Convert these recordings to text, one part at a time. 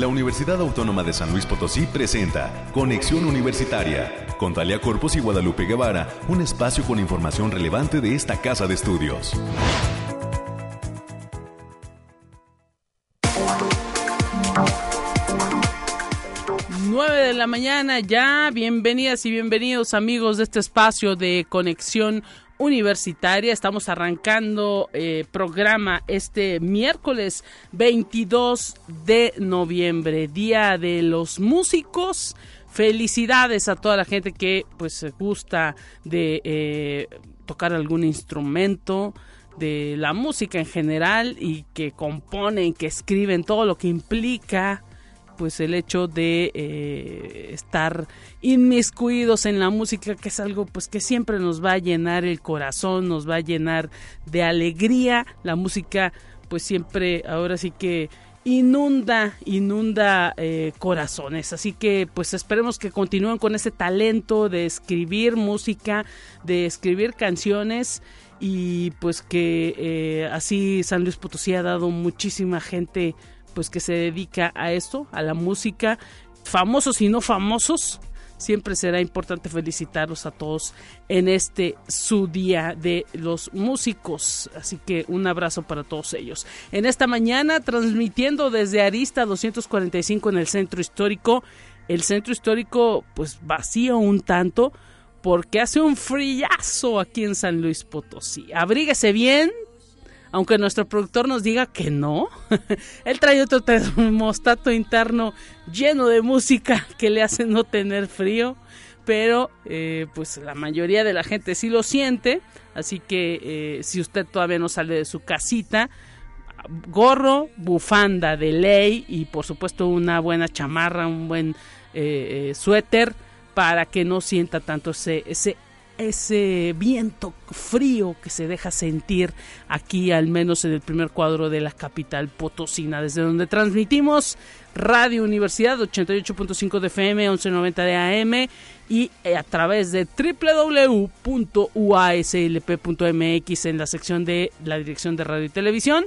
la Universidad Autónoma de San Luis Potosí presenta Conexión Universitaria con Talia Corpus y Guadalupe Guevara, un espacio con información relevante de esta casa de estudios. 9 de la mañana ya, bienvenidas y bienvenidos amigos de este espacio de conexión universitaria. Estamos arrancando eh, programa este miércoles 22 de noviembre, Día de los Músicos. Felicidades a toda la gente que pues gusta de eh, tocar algún instrumento, de la música en general y que componen, que escriben todo lo que implica pues el hecho de eh, estar inmiscuidos en la música que es algo pues que siempre nos va a llenar el corazón nos va a llenar de alegría la música pues siempre ahora sí que inunda, inunda eh, corazones. Así que pues esperemos que continúen con ese talento de escribir música, de escribir canciones y pues que eh, así San Luis Potosí ha dado muchísima gente pues que se dedica a esto, a la música, famosos y no famosos. Siempre será importante felicitarlos a todos en este su día de los músicos. Así que un abrazo para todos ellos. En esta mañana transmitiendo desde Arista 245 en el centro histórico. El centro histórico pues vacío un tanto porque hace un frillazo aquí en San Luis Potosí. Abríguese bien, aunque nuestro productor nos diga que no. Él trae otro termostato interno lleno de música que le hace no tener frío, pero eh, pues la mayoría de la gente sí lo siente, así que eh, si usted todavía no sale de su casita, gorro, bufanda de ley y por supuesto una buena chamarra, un buen eh, suéter para que no sienta tanto ese, ese ese viento frío que se deja sentir aquí, al menos en el primer cuadro de la capital potosina, desde donde transmitimos Radio Universidad 88.5 de FM, 1190 de AM y eh, a través de www.uaslp.mx en la sección de la Dirección de Radio y Televisión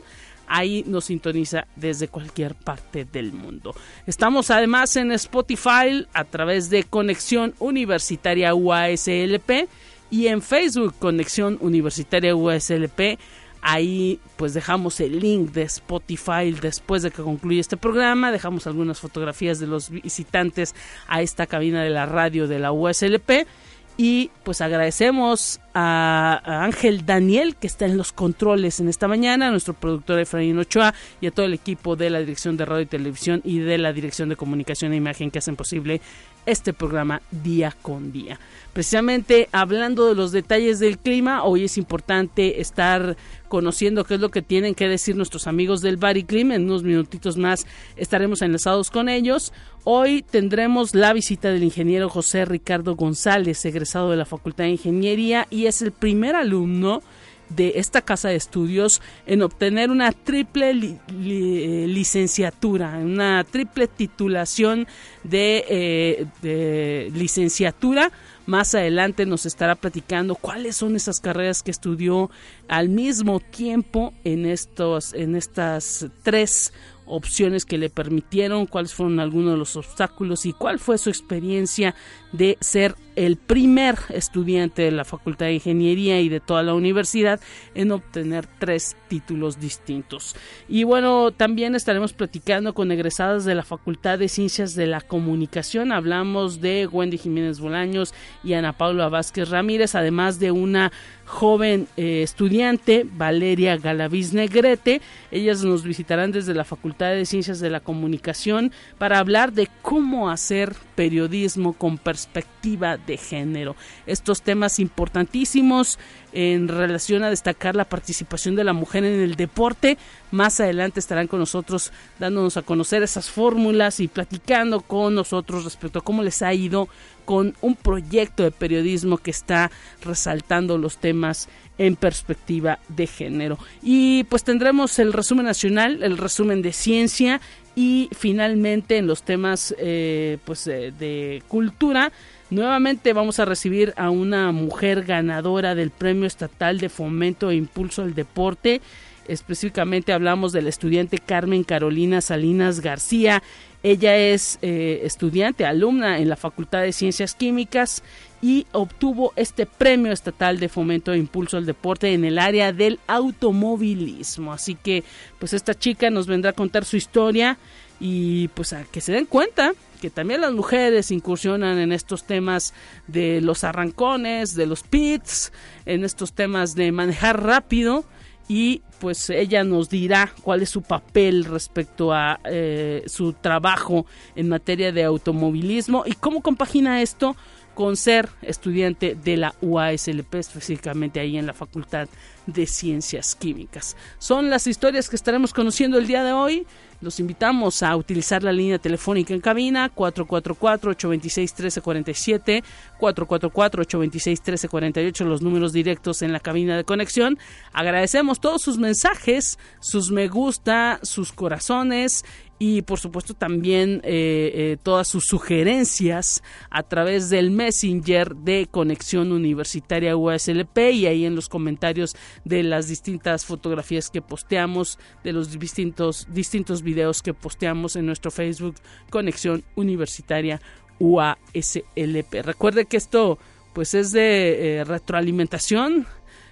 ahí nos sintoniza desde cualquier parte del mundo. Estamos además en Spotify a través de Conexión Universitaria UASLP y en Facebook Conexión Universitaria USLP. Ahí pues dejamos el link de Spotify después de que concluye este programa. Dejamos algunas fotografías de los visitantes a esta cabina de la radio de la USLP. Y pues agradecemos a, Ángel Daniel que está en los controles en esta mañana, a nuestro productor Efraín Ochoa y a todo el equipo de la Dirección de Radio y Televisión y de la Dirección de Comunicación e Imagen que hacen posible este programa día con día. Precisamente hablando de los detalles del clima, hoy es importante estar conociendo qué es lo que tienen que decir nuestros amigos del Bariclim. En unos minutitos más estaremos enlazados con ellos. Hoy tendremos la visita del ingeniero José Ricardo González, egresado de la Facultad de Ingeniería y es el primer alumno de esta casa de estudios en obtener una triple eh, licenciatura, una triple titulación de, eh, de licenciatura. Más adelante nos estará platicando cuáles son esas carreras que estudió al mismo tiempo en estos, en estas tres opciones que le permitieron, cuáles fueron algunos de los obstáculos y cuál fue su experiencia de ser el primer estudiante de la Facultad de Ingeniería y de toda la universidad en obtener tres títulos distintos. Y bueno, también estaremos platicando con egresadas de la Facultad de Ciencias de la Comunicación. Hablamos de Wendy Jiménez Bolaños y Ana Paula Vázquez Ramírez, además de una joven eh, estudiante, Valeria Galaviz Negrete. Ellas nos visitarán desde la Facultad de Ciencias de la Comunicación para hablar de cómo hacer periodismo con perspectiva de género. Estos temas importantísimos en relación a destacar la participación de la mujer en el deporte. Más adelante estarán con nosotros dándonos a conocer esas fórmulas y platicando con nosotros respecto a cómo les ha ido con un proyecto de periodismo que está resaltando los temas en perspectiva de género. Y pues tendremos el resumen nacional, el resumen de ciencia y finalmente en los temas eh, pues de cultura nuevamente vamos a recibir a una mujer ganadora del premio estatal de fomento e impulso al deporte Específicamente hablamos de la estudiante Carmen Carolina Salinas García. Ella es eh, estudiante, alumna en la Facultad de Ciencias Químicas y obtuvo este premio estatal de fomento e impulso al deporte en el área del automovilismo. Así que pues esta chica nos vendrá a contar su historia y pues a que se den cuenta que también las mujeres incursionan en estos temas de los arrancones, de los pits, en estos temas de manejar rápido y pues ella nos dirá cuál es su papel respecto a eh, su trabajo en materia de automovilismo y cómo compagina esto con ser estudiante de la UASLP, específicamente ahí en la Facultad de Ciencias Químicas. Son las historias que estaremos conociendo el día de hoy. Los invitamos a utilizar la línea telefónica en cabina 444-826-1347, 444-826-1348, los números directos en la cabina de conexión. Agradecemos todos sus mensajes, sus me gusta, sus corazones y por supuesto también eh, eh, todas sus sugerencias a través del Messenger de Conexión Universitaria USLP y ahí en los comentarios de las distintas fotografías que posteamos, de los distintos, distintos videos que posteamos en nuestro Facebook Conexión Universitaria UASLP. Recuerde que esto pues es de eh, retroalimentación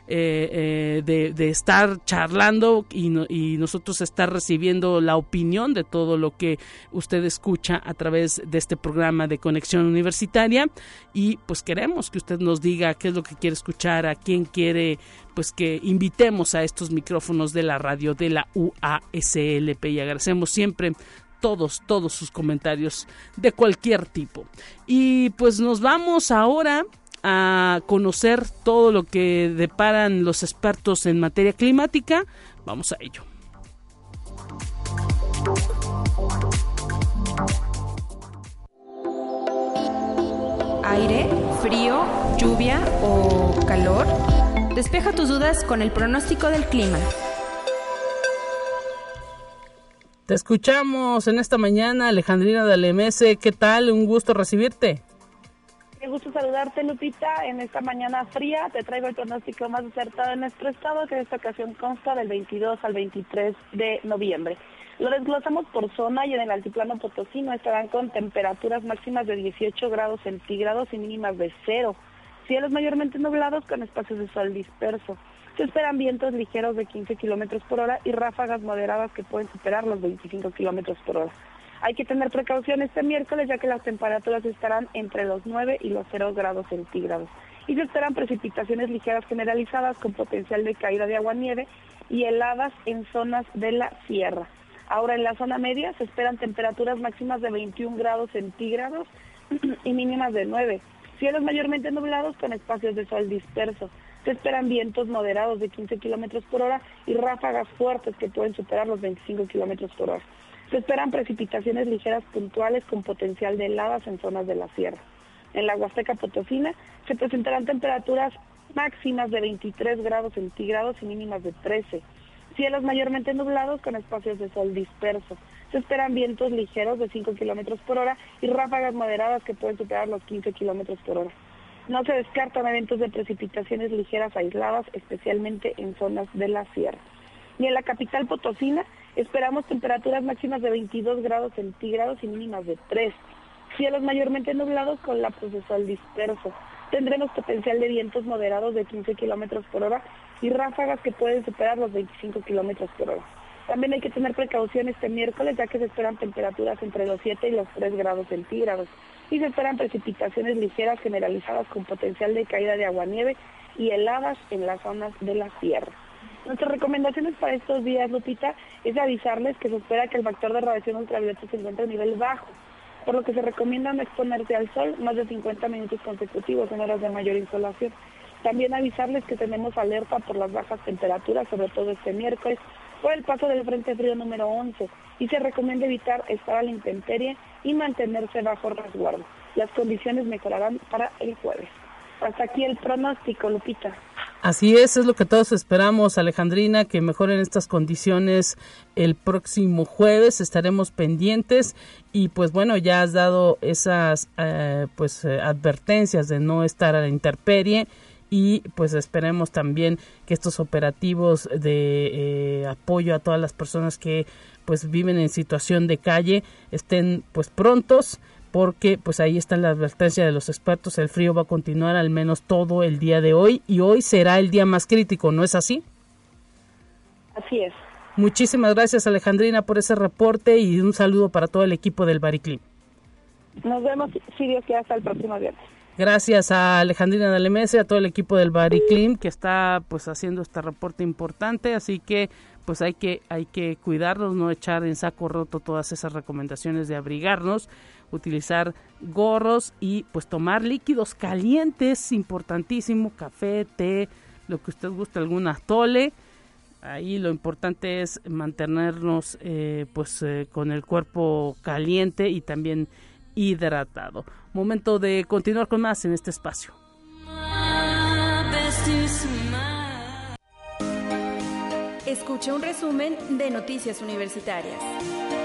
eh, eh, de, estar charlando y, y, nosotros estar recibiendo la opinión de todo lo que usted escucha a través de este programa de conexión universitaria y pues queremos que usted nos diga qué es lo que quiere escuchar, a quién quiere pues que invitemos a estos micrófonos de la radio de la UASLP y agradecemos siempre todos, todos sus comentarios de cualquier tipo. Y pues nos vamos ahora a conocer todo lo que deparan los expertos en materia climática. Vamos a ello. Aire, frío, lluvia o calor. Despeja tus dudas con el pronóstico del clima. Te escuchamos en esta mañana, Alejandrina de Alemese. ¿Qué tal? Un gusto recibirte. Qué gusto saludarte, Lupita. En esta mañana fría te traigo el pronóstico más acertado en nuestro estado, que en esta ocasión consta del 22 al 23 de noviembre. Lo desglosamos por zona y en el altiplano potosino estarán con temperaturas máximas de 18 grados centígrados y mínimas de cero. Cielos mayormente nublados con espacios de sol disperso. Se esperan vientos ligeros de 15 kilómetros por hora y ráfagas moderadas que pueden superar los 25 kilómetros por hora. Hay que tener precaución este miércoles ya que las temperaturas estarán entre los 9 y los 0 grados centígrados. Y se esperan precipitaciones ligeras generalizadas con potencial de caída de agua-nieve y heladas en zonas de la sierra. Ahora en la zona media se esperan temperaturas máximas de 21 grados centígrados y mínimas de 9. Cielos mayormente nublados con espacios de sol dispersos. Se esperan vientos moderados de 15 kilómetros por hora y ráfagas fuertes que pueden superar los 25 kilómetros por hora. Se esperan precipitaciones ligeras puntuales con potencial de heladas en zonas de la sierra. En la Huasteca Potosina se presentarán temperaturas máximas de 23 grados centígrados y mínimas de 13. Cielos mayormente nublados con espacios de sol dispersos. Se esperan vientos ligeros de 5 kilómetros por hora y ráfagas moderadas que pueden superar los 15 kilómetros por hora. No se descartan eventos de precipitaciones ligeras aisladas, especialmente en zonas de la sierra. Y en la capital potosina Esperamos temperaturas máximas de 22 grados centígrados y mínimas de 3. Cielos mayormente nublados con lapsos de sol disperso. Tendremos potencial de vientos moderados de 15 kilómetros por hora y ráfagas que pueden superar los 25 kilómetros por hora. También hay que tener precaución este miércoles ya que se esperan temperaturas entre los 7 y los 3 grados centígrados y se esperan precipitaciones ligeras generalizadas con potencial de caída de agua-nieve y heladas en las zonas de la sierra. Nuestras recomendaciones para estos días, Lupita, es avisarles que se espera que el factor de radiación ultravioleta se encuentre a nivel bajo, por lo que se recomienda no exponerse al sol más de 50 minutos consecutivos en horas de mayor insolación. También avisarles que tenemos alerta por las bajas temperaturas, sobre todo este miércoles, por el paso del Frente Frío número 11 y se recomienda evitar estar a la intemperie y mantenerse bajo resguardo. Las condiciones mejorarán para el jueves. Hasta aquí el pronóstico, Lupita. Así es, es lo que todos esperamos, Alejandrina, que mejoren estas condiciones el próximo jueves. Estaremos pendientes y pues bueno, ya has dado esas eh, pues eh, advertencias de no estar a la intemperie y pues esperemos también que estos operativos de eh, apoyo a todas las personas que pues viven en situación de calle estén pues prontos porque pues ahí está la advertencia de los expertos, el frío va a continuar al menos todo el día de hoy y hoy será el día más crítico, ¿no es así? Así es. Muchísimas gracias Alejandrina por ese reporte y un saludo para todo el equipo del Bariclim. Nos vemos, si Dios quiere, hasta el próximo viernes. Gracias a Alejandrina Dalemese, a todo el equipo del Bariclim que está pues haciendo este reporte importante, así que pues hay que hay que cuidarnos, no echar en saco roto todas esas recomendaciones de abrigarnos, utilizar gorros y pues tomar líquidos calientes, importantísimo, café, té, lo que usted guste, algún atole. Ahí lo importante es mantenernos eh, pues eh, con el cuerpo caliente y también hidratado. Momento de continuar con más en este espacio. Escucha un resumen de Noticias Universitarias.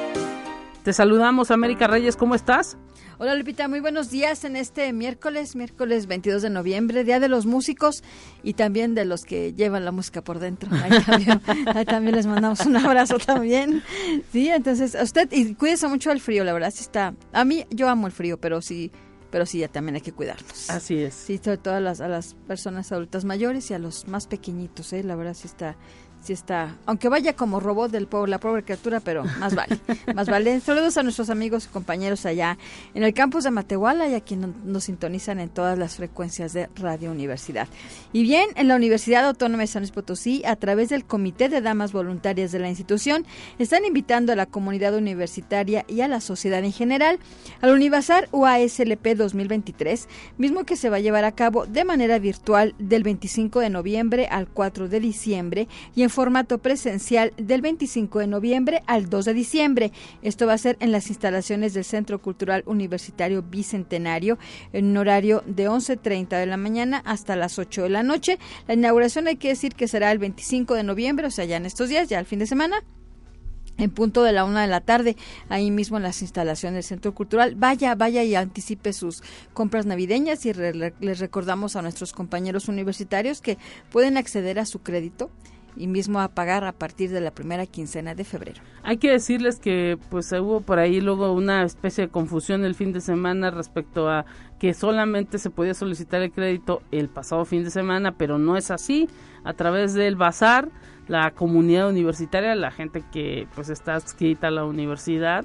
Te saludamos, América Reyes, ¿cómo estás? Hola Lupita, muy buenos días en este miércoles, miércoles 22 de noviembre, Día de los Músicos y también de los que llevan la música por dentro. Ahí también, ahí también les mandamos un abrazo también. Sí, entonces, a usted, y cuídese mucho del frío, la verdad, sí está. A mí, yo amo el frío, pero sí, pero sí, ya también hay que cuidarnos. Así es. Sí, sobre todo a las, a las personas adultas mayores y a los más pequeñitos, ¿eh? La verdad sí está está, aunque vaya como robot del pueblo, la pobre criatura, pero más vale, más vale. Saludos a nuestros amigos y compañeros allá en el campus de Matehuala y a quienes nos sintonizan en todas las frecuencias de Radio Universidad. Y bien, en la Universidad Autónoma de San Luis Potosí, a través del Comité de Damas Voluntarias de la institución, están invitando a la comunidad universitaria y a la sociedad en general al Univasar UASLP 2023, mismo que se va a llevar a cabo de manera virtual del 25 de noviembre al 4 de diciembre y en formato presencial del 25 de noviembre al 2 de diciembre. Esto va a ser en las instalaciones del Centro Cultural Universitario Bicentenario en un horario de 11.30 de la mañana hasta las 8 de la noche. La inauguración hay que decir que será el 25 de noviembre, o sea, ya en estos días, ya al fin de semana en punto de la una de la tarde, ahí mismo en las instalaciones del Centro Cultural. Vaya, vaya y anticipe sus compras navideñas y les recordamos a nuestros compañeros universitarios que pueden acceder a su crédito y mismo a pagar a partir de la primera quincena de febrero. Hay que decirles que pues hubo por ahí luego una especie de confusión el fin de semana respecto a que solamente se podía solicitar el crédito el pasado fin de semana, pero no es así. A través del bazar, la comunidad universitaria, la gente que pues está adscrita a la universidad,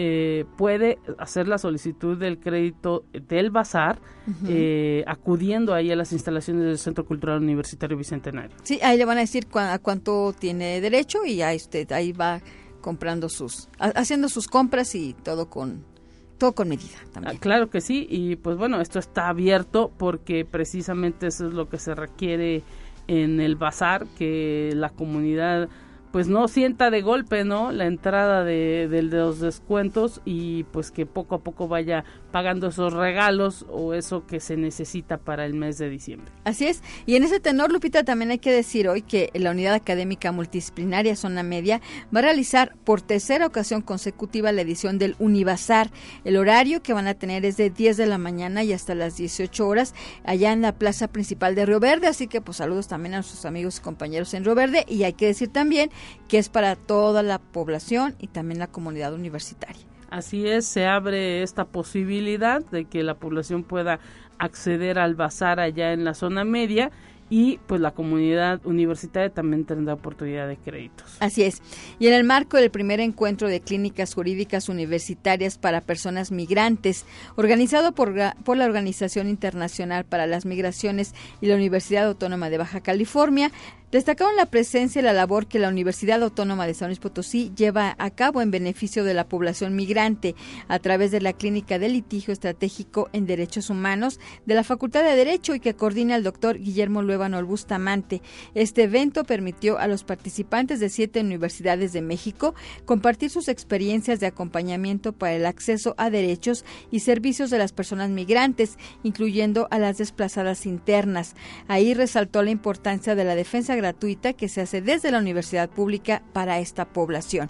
eh, puede hacer la solicitud del crédito del bazar eh, acudiendo ahí a las instalaciones del Centro Cultural Universitario Bicentenario. Sí, ahí le van a decir a cuánto tiene derecho y ahí usted ahí va comprando sus, haciendo sus compras y todo con todo con medida también. Ah, claro que sí, y pues bueno, esto está abierto porque precisamente eso es lo que se requiere en el bazar, que la comunidad pues no sienta de golpe, ¿no? La entrada de, de, los descuentos y pues que poco a poco vaya pagando esos regalos o eso que se necesita para el mes de diciembre. Así es. Y en ese tenor, Lupita, también hay que decir hoy que la Unidad Académica Multidisciplinaria Zona Media va a realizar por tercera ocasión consecutiva la edición del Univazar. El horario que van a tener es de 10 de la mañana y hasta las 18 horas allá en la plaza principal de Río Verde. Así que pues saludos también a nuestros amigos y compañeros en Río Verde. Y hay que decir también que es para toda la población y también la comunidad universitaria. Así es, se abre esta posibilidad de que la población pueda acceder al bazar allá en la zona media y pues la comunidad universitaria también tendrá oportunidad de créditos. Así es. Y en el marco del primer encuentro de clínicas jurídicas universitarias para personas migrantes, organizado por, la Organización Internacional para las Migraciones y la Universidad Autónoma de Baja California, Destacaron la presencia y la labor que la Universidad Autónoma de San Luis Potosí lleva a cabo en beneficio de la población migrante a través de la Clínica de Litigio Estratégico en Derechos Humanos de la Facultad de Derecho y que coordina el doctor Guillermo Luevano Bustamante. Este evento permitió a los participantes de siete universidades de México compartir sus experiencias de acompañamiento para el acceso a derechos y servicios de las personas migrantes, incluyendo a las desplazadas internas. Ahí resaltó la importancia de la defensa gratuita que se hace desde la universidad pública para esta población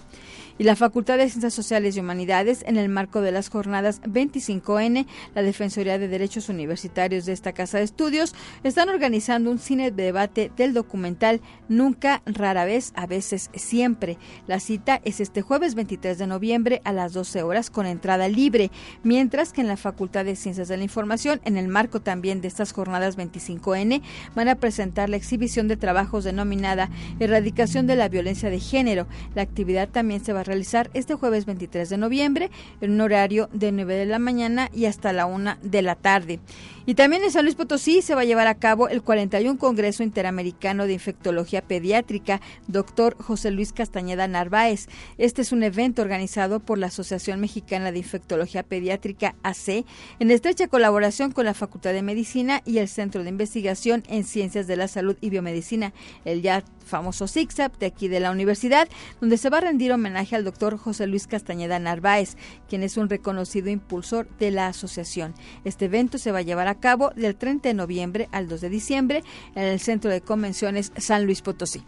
y la Facultad de Ciencias Sociales y Humanidades en el marco de las jornadas 25N, la Defensoría de Derechos Universitarios de esta Casa de Estudios, están organizando un cine de debate del documental Nunca, rara vez, a veces, siempre. La cita es este jueves 23 de noviembre a las 12 horas con entrada libre, mientras que en la Facultad de Ciencias de la Información, en el marco también de estas jornadas 25N, van a presentar la exhibición de trabajos denominada Erradicación de la Violencia de Género. La actividad también se va a realizar este jueves 23 de noviembre en un horario de 9 de la mañana y hasta la 1 de la tarde. Y también en San Luis Potosí se va a llevar a cabo el 41 Congreso Interamericano de Infectología Pediátrica, doctor José Luis Castañeda Narváez. Este es un evento organizado por la Asociación Mexicana de Infectología Pediátrica, AC, en estrecha colaboración con la Facultad de Medicina y el Centro de Investigación en Ciencias de la Salud y Biomedicina, el ya famoso SIGSAP de aquí de la universidad, donde se va a rendir homenaje al doctor José Luis Castañeda Narváez, quien es un reconocido impulsor de la asociación. Este evento se va a llevar a cabo del 30 de noviembre al 2 de diciembre en el Centro de Convenciones San Luis Potosí.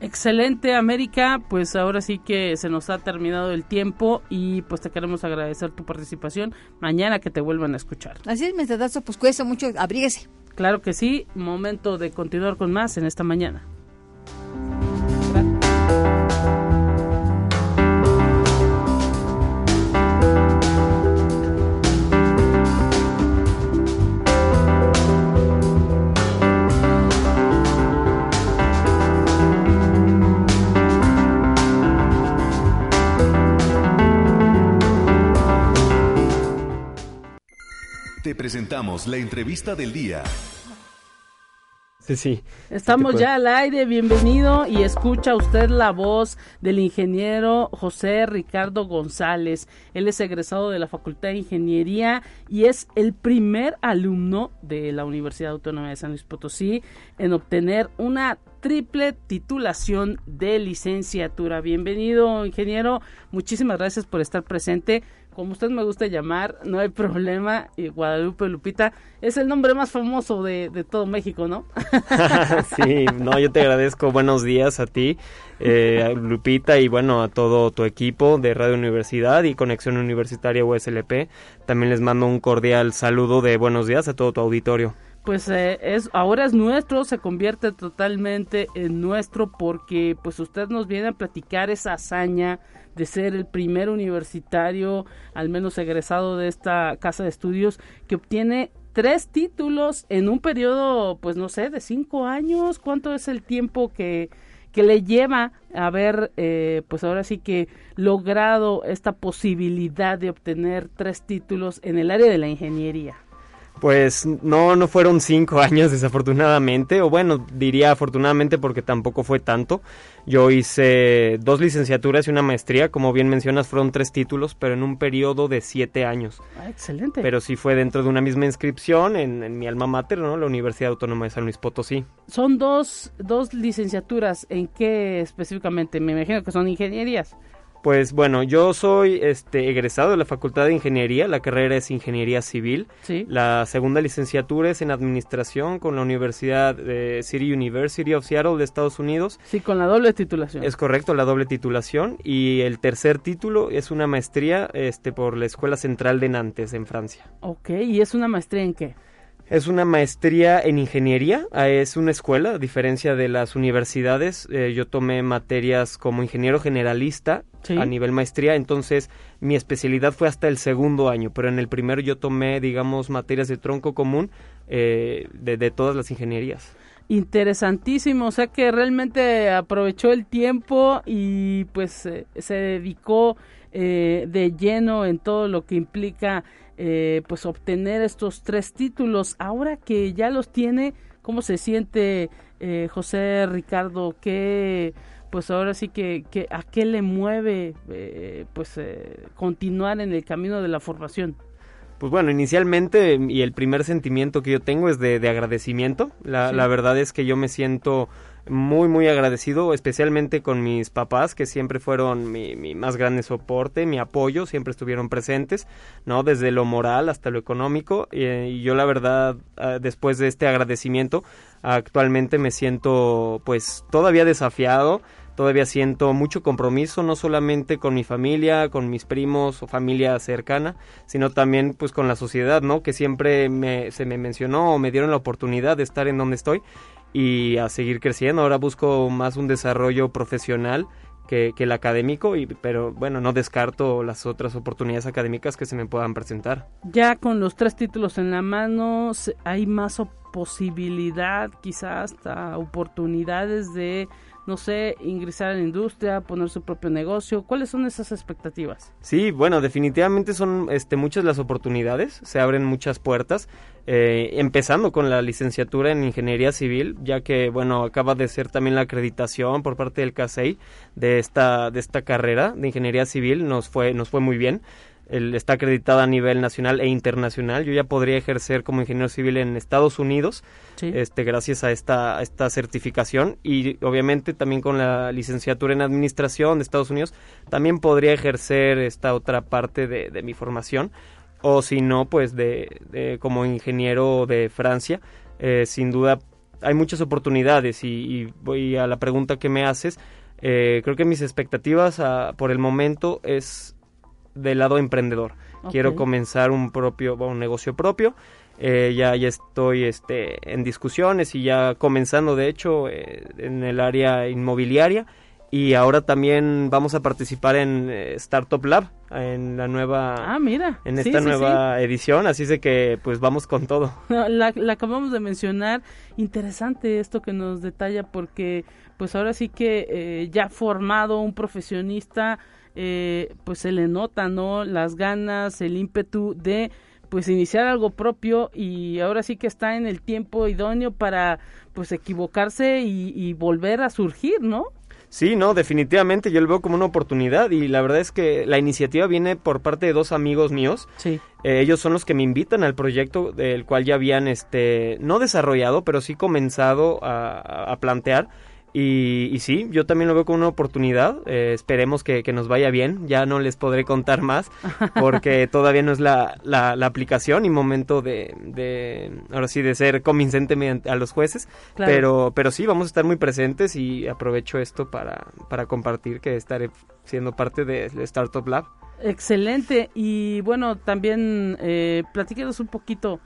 Excelente América, pues ahora sí que se nos ha terminado el tiempo y pues te queremos agradecer tu participación. Mañana que te vuelvan a escuchar. Así es, tanto, pues cuídese mucho, abríguese. Claro que sí, momento de continuar con más en esta mañana. Te presentamos la entrevista del día. Sí, sí. Estamos ya al aire, bienvenido y escucha usted la voz del ingeniero José Ricardo González. Él es egresado de la Facultad de Ingeniería y es el primer alumno de la Universidad Autónoma de San Luis Potosí en obtener una triple titulación de licenciatura. Bienvenido, ingeniero. Muchísimas gracias por estar presente como usted me gusta llamar, no hay problema. Y Guadalupe Lupita es el nombre más famoso de, todo México, ¿no? sí, no, yo te agradezco. Buenos días a ti, eh, Lupita, y bueno, a todo tu equipo de Radio Universidad y Conexión Universitaria USLP. También les mando un cordial saludo de buenos días a todo tu auditorio pues eh, es ahora es nuestro, se convierte totalmente en nuestro porque pues usted nos viene a platicar esa hazaña de ser el primer universitario, al menos egresado de esta casa de estudios, que obtiene tres títulos en un periodo, pues no sé, de cinco años. ¿Cuánto es el tiempo que, que le lleva a haber, eh, pues ahora sí que logrado esta posibilidad de obtener tres títulos en el área de la ingeniería? Pues no, no fueron cinco años desafortunadamente, o bueno, diría afortunadamente porque tampoco fue tanto. Yo hice dos licenciaturas y una maestría, como bien mencionas, fueron tres títulos, pero en un periodo de siete años. Ah, excelente. Pero sí fue dentro de una misma inscripción en, mi alma mater, ¿no? La Universidad Autónoma de San Luis Potosí. Son dos, dos licenciaturas, ¿en qué específicamente? Me imagino que son ingenierías. Pues bueno, yo soy este egresado de la Facultad de Ingeniería, la carrera es Ingeniería Civil. Sí. La segunda licenciatura es en Administración con la Universidad de City University of Seattle de Estados Unidos. Sí, con la doble titulación. Es correcto, la doble titulación y el tercer título es una maestría este por la Escuela Central de Nantes en Francia. Ok, ¿y es una maestría en qué? Es una maestría en ingeniería, ah, es una escuela, a diferencia de las universidades. Eh, yo tomé materias como ingeniero generalista a nivel maestría, entonces mi especialidad fue hasta el segundo año, pero en el primero yo tomé, digamos, materias de tronco común eh, de, todas las ingenierías. Interesantísimo, o sea que realmente aprovechó el tiempo y pues eh, se dedicó de lleno en todo lo que implica eh, pues obtener estos tres títulos. Ahora que ya los tiene, ¿cómo se siente eh, José Ricardo? ¿Qué, pues ahora sí que, a qué le mueve eh, pues continuar en el camino de la formación? Pues bueno, inicialmente y el primer sentimiento que yo tengo es de, agradecimiento. La, la, verdad es que yo me siento muy, muy agradecido, especialmente con mis papás, que siempre fueron mi, mi, más grande soporte, mi apoyo, siempre estuvieron presentes, ¿no? Desde lo moral hasta lo económico. Y, yo, la verdad, ah, después de este agradecimiento, actualmente me siento, pues, todavía desafiado. Todavía siento mucho compromiso, no solamente con mi familia, con mis primos o familia cercana, sino también pues con la sociedad, ¿no? Que siempre me, se me mencionó o me dieron la oportunidad de estar en donde estoy y a seguir creciendo. Ahora busco más un desarrollo profesional que, el académico, y, pero bueno, no descarto las otras oportunidades académicas que se me puedan presentar. Ya con los tres títulos en la mano, hay más posibilidad, quizás hasta oportunidades de no sé, ingresar a la industria, poner su propio negocio? ¿Cuáles son esas expectativas? Sí, bueno, definitivamente son este, muchas las oportunidades, se abren muchas puertas, eh, empezando con la licenciatura en Ingeniería Civil, ya que, bueno, acaba de ser también la acreditación por parte del CASEI de esta, de esta carrera de Ingeniería Civil, nos fue, nos fue muy bien está acreditada a nivel nacional e internacional. Yo ya podría ejercer como ingeniero civil en Estados Unidos, este, gracias a esta, esta certificación y obviamente también con la licenciatura en administración de Estados Unidos, también podría ejercer esta otra parte de, mi formación o si no, pues de, como ingeniero de Francia. Eh, sin duda hay muchas oportunidades y, voy a la pregunta que me haces. Eh, creo que mis expectativas ah, por el momento es del lado emprendedor. Quiero comenzar un propio, un negocio propio. Eh, ya, ya estoy este, en discusiones y ya comenzando, de hecho, eh, en el área inmobiliaria. Y ahora también vamos a participar en eh, Startup Lab, en la nueva... Ah, mira. En esta nueva edición, así de que pues vamos con todo. La, la acabamos de mencionar. Interesante esto que nos detalla porque pues ahora sí que ya formado un profesionista eh, pues se le nota, ¿no? Las ganas, el ímpetu de pues iniciar algo propio y ahora sí que está en el tiempo idóneo para pues equivocarse y, volver a surgir, ¿no? Sí, no, definitivamente yo lo veo como una oportunidad y la verdad es que la iniciativa viene por parte de dos amigos míos. Sí. Eh, ellos son los que me invitan al proyecto del cual ya habían, este, no desarrollado, pero sí comenzado a, a plantear y, y, sí, yo también lo veo como una oportunidad. Eh, esperemos que, que, nos vaya bien. Ya no les podré contar más porque todavía no es la, la, aplicación y momento de, de, ahora sí, de ser convincente mediante a los jueces. Pero, pero sí, vamos a estar muy presentes y aprovecho esto para, para compartir que estaré siendo parte de Startup Lab. Excelente. Y bueno, también eh, platíquenos un poquito.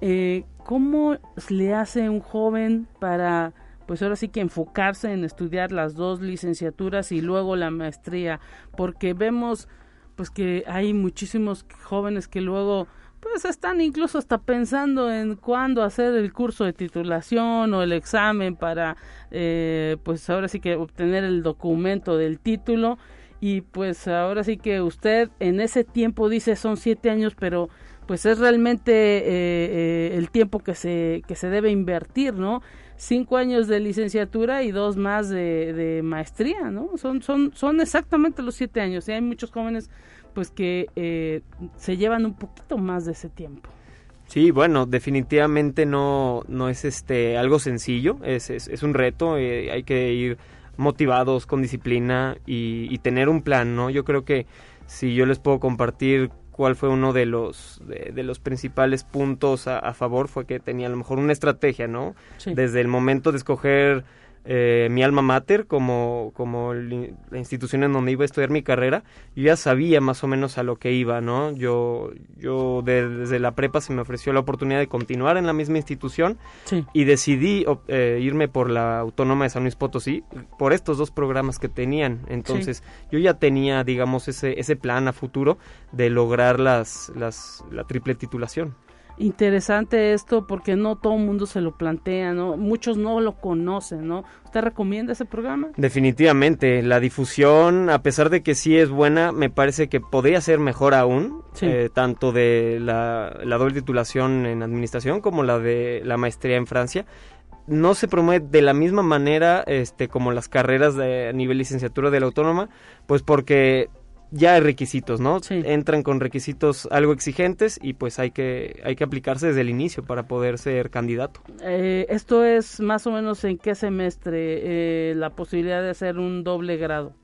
Eh, ¿Cómo le hace un joven para pues ahora sí que enfocarse en estudiar las dos licenciaturas y luego la maestría, porque vemos pues que hay muchísimos jóvenes que luego pues están incluso hasta pensando en cuándo hacer el curso de titulación o el examen para eh, pues ahora sí que obtener el documento del título. Y pues ahora sí que usted en ese tiempo dice son siete años pero pues es realmente eh, eh, el tiempo que se que se debe invertir no cinco años de licenciatura y dos más de, maestría, ¿no? Son, son, son exactamente los siete años y hay muchos jóvenes pues que eh, se llevan un poquito más de ese tiempo. Sí, bueno, definitivamente no, no es este algo sencillo, es, es, un reto, eh, hay que ir motivados, con disciplina y, y, tener un plan, ¿no? Yo creo que si yo les puedo compartir cuál fue uno de los de, los principales puntos a, a, favor fue que tenía a lo mejor una estrategia no desde el momento de escoger eh, mi alma mater como, como la institución en donde iba a estudiar mi carrera, yo ya sabía más o menos a lo que iba, ¿no? Yo, yo desde la prepa se me ofreció la oportunidad de continuar en la misma institución y decidí eh, irme por la Autónoma de San Luis Potosí por estos dos programas que tenían. Entonces yo ya tenía, digamos, ese, ese plan a futuro de lograr las, las, la triple titulación interesante esto porque no todo el mundo se lo plantea, ¿no? Muchos no lo conocen, ¿no? ¿Usted recomienda ese programa? Definitivamente, la difusión, a pesar de que sí es buena, me parece que podría ser mejor aún, eh, tanto de la, la doble titulación en administración como la de la maestría en Francia no se promueve de la misma manera este como las carreras de a nivel licenciatura de la autónoma pues porque ya hay requisitos, ¿no? Entran con requisitos algo exigentes y pues hay que, hay que aplicarse desde el inicio para poder ser candidato. Eh, esto es más o menos en qué semestre eh, la posibilidad de hacer un doble grado.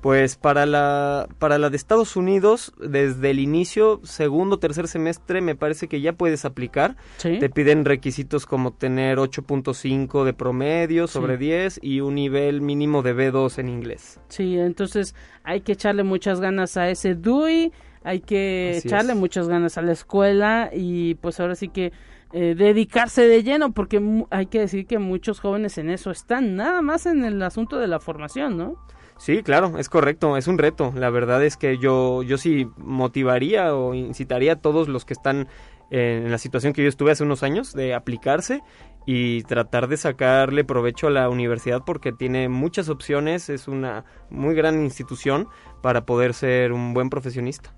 Pues para la, para la de Estados Unidos, desde el inicio, segundo, tercer semestre, me parece que ya puedes aplicar. Te piden requisitos como tener 8.5 de promedio sobre 10 y un nivel mínimo de B2 en inglés. Sí, entonces hay que echarle muchas ganas a ese DUI, hay que echarle muchas ganas a la escuela y pues ahora sí que eh, dedicarse de lleno, porque hay que decir que muchos jóvenes en eso están, nada más en el asunto de la formación, ¿no? Sí, claro, es correcto, es un reto. La verdad es que yo, yo sí motivaría o incitaría a todos los que están en la situación que yo estuve hace unos años de aplicarse y tratar de sacarle provecho a la universidad porque tiene muchas opciones, es una muy gran institución para poder ser un buen profesionista.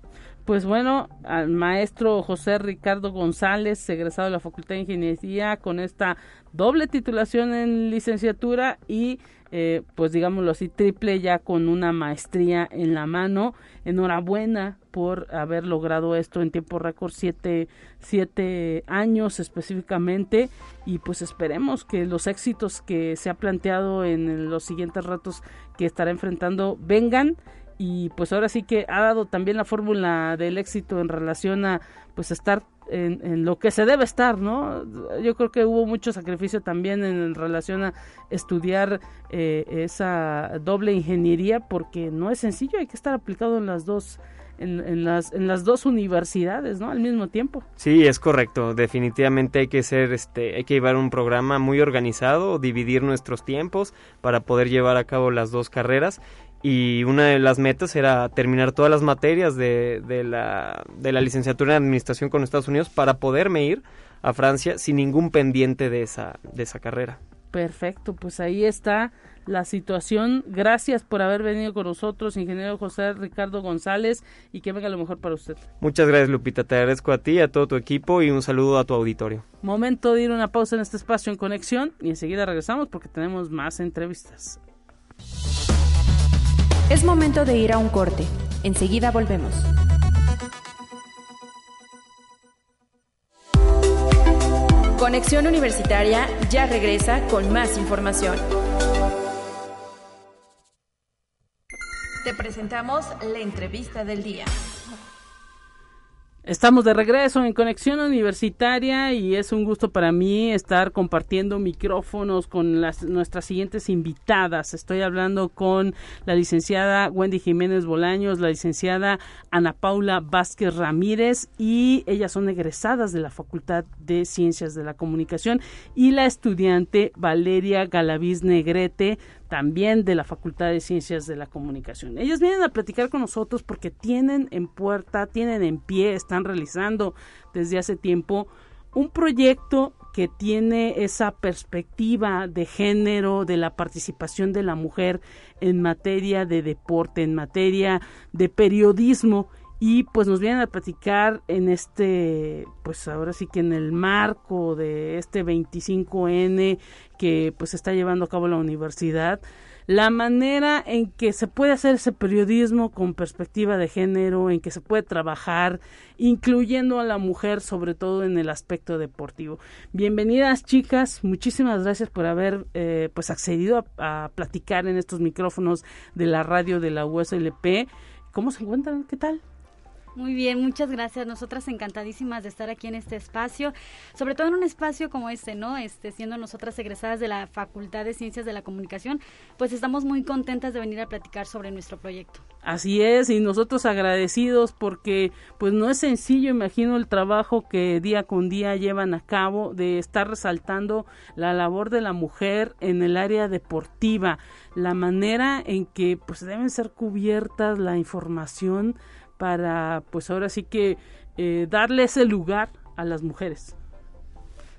Pues bueno, al maestro José Ricardo González, egresado de la Facultad de Ingeniería, con esta doble titulación en licenciatura y eh, pues digámoslo así, triple ya con una maestría en la mano. Enhorabuena por haber logrado esto en tiempo récord, siete, siete años específicamente. Y pues esperemos que los éxitos que se ha planteado en los siguientes ratos que estará enfrentando vengan y pues ahora sí que ha dado también la fórmula del éxito en relación a pues estar en, lo que se debe estar, ¿no? Yo creo que hubo mucho sacrificio también en relación a estudiar eh, esa doble ingeniería porque no es sencillo, hay que estar aplicado en las dos en, las, en las dos universidades, ¿no? Al mismo tiempo. Sí, es correcto. Definitivamente hay que ser, este, hay que llevar un programa muy organizado, dividir nuestros tiempos para poder llevar a cabo las dos carreras y una de las metas era terminar todas las materias de, de, la, de la licenciatura en administración con Estados Unidos para poderme ir a Francia sin ningún pendiente de esa, de esa carrera. Perfecto, pues ahí está la situación. Gracias por haber venido con nosotros, ingeniero José Ricardo González, y que venga lo mejor para usted. Muchas gracias, Lupita. Te agradezco a ti, a todo tu equipo y un saludo a tu auditorio. Momento de ir a una pausa en este espacio en conexión y enseguida regresamos porque tenemos más entrevistas. Es momento de ir a un corte. Enseguida volvemos. Conexión Universitaria ya regresa con más información. Te presentamos la entrevista del día. Estamos de regreso en Conexión Universitaria y es un gusto para mí estar compartiendo micrófonos con las, nuestras siguientes invitadas. Estoy hablando con la licenciada Wendy Jiménez Bolaños, la licenciada Ana Paula Vázquez Ramírez y ellas son egresadas de la Facultad de Ciencias de la Comunicación y la estudiante Valeria Galaviz Negrete también de la Facultad de Ciencias de la Comunicación. Ellos vienen a platicar con nosotros porque tienen en puerta, tienen en pie, están realizando desde hace tiempo un proyecto que tiene esa perspectiva de género, de la participación de la mujer en materia de deporte, en materia de periodismo y pues nos vienen a platicar en este, pues ahora sí que en el marco de este 25N que pues está llevando a cabo la universidad, la manera en que se puede hacer ese periodismo con perspectiva de género, en que se puede trabajar, incluyendo a la mujer, sobre todo en el aspecto deportivo. Bienvenidas chicas, muchísimas gracias por haber eh, pues accedido a, a, platicar en estos micrófonos de la radio de la USLP. ¿Cómo se encuentran? ¿Qué tal? Muy bien, muchas gracias. Nosotras encantadísimas de estar aquí en este espacio, sobre todo en un espacio como este, ¿no? Este, siendo nosotras egresadas de la Facultad de Ciencias de la Comunicación, pues estamos muy contentas de venir a platicar sobre nuestro proyecto. Así es, y nosotros agradecidos porque pues no es sencillo, imagino el trabajo que día con día llevan a cabo de estar resaltando la labor de la mujer en el área deportiva, la manera en que pues deben ser cubiertas la información para pues ahora sí que eh, darle ese lugar a las mujeres.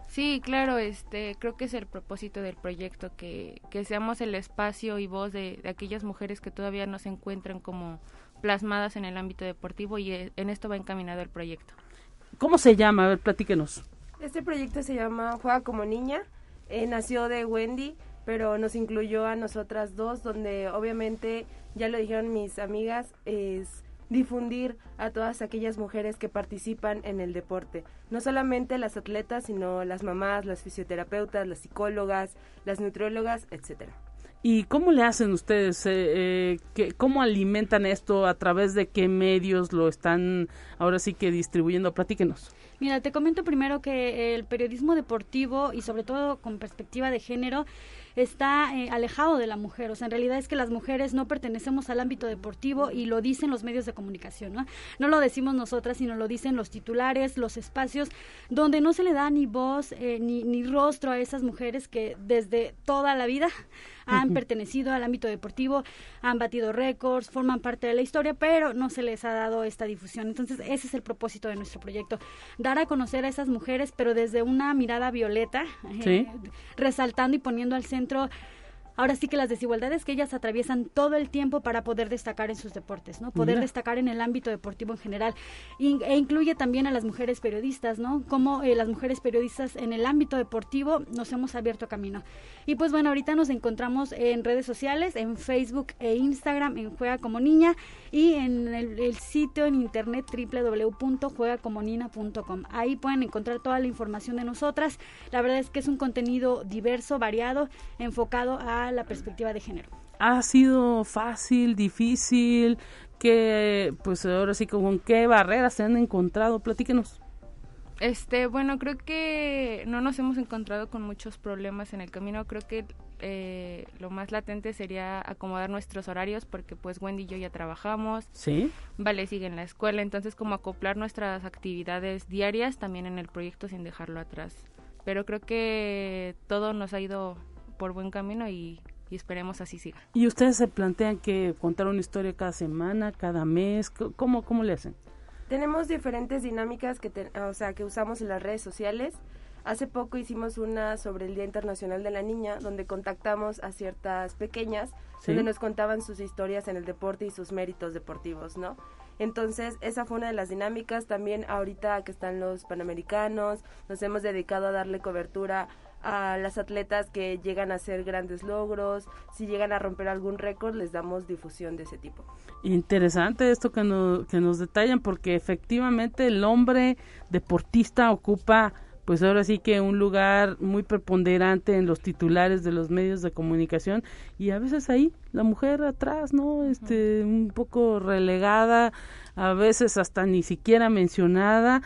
Sí, claro, este, creo que es el propósito del proyecto, que, que seamos el espacio y voz de, aquellas mujeres que todavía no se encuentran como plasmadas en el ámbito deportivo y eh, en esto va encaminado el proyecto. ¿Cómo se llama? A ver, platíquenos. Este proyecto se llama Juega como niña, eh, nació de Wendy, pero nos incluyó a nosotras dos, donde obviamente, ya lo dijeron mis amigas, es difundir a todas aquellas mujeres que participan en el deporte. No solamente las atletas, sino las mamás, las fisioterapeutas, las psicólogas, las nutriólogas, etcétera. ¿Y cómo le hacen ustedes? Eh, eh ¿Cómo alimentan esto? ¿A través de qué medios lo están ahora sí que distribuyendo? Platíquenos. Mira, te comento primero que el periodismo deportivo y sobre todo con perspectiva de género está eh, alejado de la mujer. O sea, en realidad es que las mujeres no pertenecemos al ámbito deportivo y lo dicen los medios de comunicación, ¿no? No lo decimos nosotras, sino lo dicen los titulares, los espacios donde no se le da ni voz eh, ni, ni rostro a esas mujeres que desde toda la vida han pertenecido al ámbito deportivo, han batido récords, forman parte de la historia, pero no se les ha dado esta difusión. Entonces, ese es el propósito de nuestro proyecto, dar a conocer a esas mujeres, pero desde una mirada violeta, eh, resaltando y poniendo al centro ahora sí que las desigualdades que ellas atraviesan todo el tiempo para poder destacar en sus deportes, ¿no? Poder destacar en el ámbito deportivo en general. e incluye también a las mujeres periodistas, ¿no? Como eh, las mujeres periodistas en el ámbito deportivo nos hemos abierto camino. Y pues bueno, ahorita nos encontramos en redes sociales, en Facebook e Instagram, en Juega como Niña y en el, sitio en internet www.juegacomonina.com. Ahí pueden encontrar toda la información de nosotras. La verdad es que es un contenido diverso, variado, enfocado a la perspectiva de género. ¿Ha sido fácil, difícil? que pues ahora sí, ¿con qué barreras se han encontrado? Platíquenos. Este, bueno, creo que no nos hemos encontrado con muchos problemas en el camino. Creo que eh, lo más latente sería acomodar nuestros horarios porque pues Wendy y yo ya trabajamos. Sí. Vale, sigue en la escuela, entonces como acoplar nuestras actividades diarias también en el proyecto sin dejarlo atrás. Pero creo que todo nos ha ido por buen camino y, esperemos así siga. ¿Y ustedes se plantean que contar una historia cada semana, cada mes? ¿Cómo, cómo le hacen? Tenemos diferentes dinámicas que, o sea, que usamos en las redes sociales. Hace poco hicimos una sobre el Día Internacional de la Niña, donde contactamos a ciertas pequeñas, donde nos contaban sus historias en el deporte y sus méritos deportivos, ¿no? Entonces, esa fue una de las dinámicas. También ahorita que están los Panamericanos, nos hemos dedicado a darle cobertura a las atletas que llegan a hacer grandes logros, si llegan a romper algún récord, les damos difusión de ese tipo. Interesante esto que, que nos detallan porque efectivamente el hombre deportista ocupa pues ahora sí que un lugar muy preponderante en los titulares de los medios de comunicación y a veces ahí la mujer atrás, ¿no? Este, un poco relegada, a veces hasta ni siquiera mencionada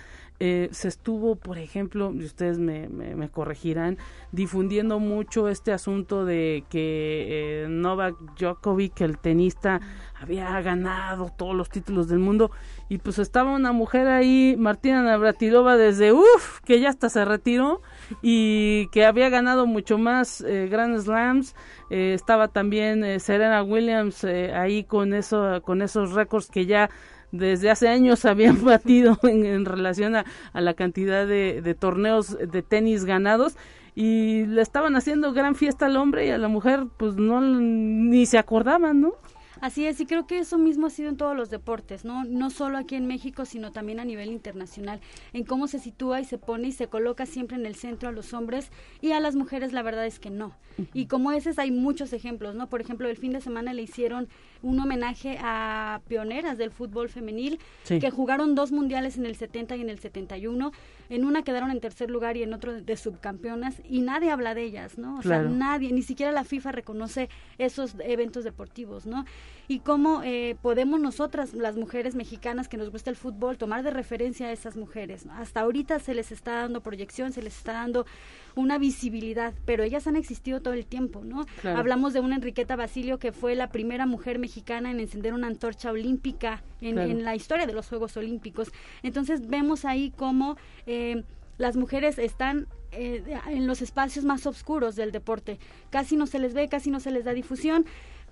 eh, se estuvo, por ejemplo, y ustedes me, me, corregirán, difundiendo mucho este asunto de que eh, Novak Djokovic, el tenista, había ganado todos los títulos del mundo y pues estaba una mujer ahí, Martina Navratilova, desde uff, que ya hasta se retiró y que había ganado mucho más eh, Grand Slams. Eh, estaba también Serena Williams ahí con, eso, con esos récords que ya desde hace años habían batido en, relación a, la cantidad de, de, torneos de tenis ganados y le estaban haciendo gran fiesta al hombre y a la mujer pues no ni se acordaban, ¿no? Así es, y creo que eso mismo ha sido en todos los deportes, ¿no? No solo aquí en México, sino también a nivel internacional, en cómo se sitúa y se pone y se coloca siempre en el centro a los hombres y a las mujeres la verdad es que no. Y como esos hay muchos ejemplos, ¿no? Por ejemplo, el fin de semana le hicieron un homenaje a pioneras del fútbol femenil que jugaron dos mundiales en el 70 y en el 71. En una quedaron en tercer lugar y en otro de subcampeonas y nadie habla de ellas, ¿no? O sea, nadie, ni siquiera la FIFA reconoce esos eventos deportivos, ¿no? Y cómo eh, podemos nosotras, las mujeres mexicanas que nos gusta el fútbol, tomar de referencia a esas mujeres. Hasta ahorita se les está dando proyección, se les está dando una visibilidad, pero ellas han existido todo el tiempo, ¿no? Hablamos de una Enriqueta Basilio que fue la primera mujer mexicana en encender una antorcha olímpica en, la historia de los Juegos Olímpicos. Entonces vemos ahí cómo eh, las mujeres están eh, en los espacios más oscuros del deporte. Casi no se les ve, casi no se les da difusión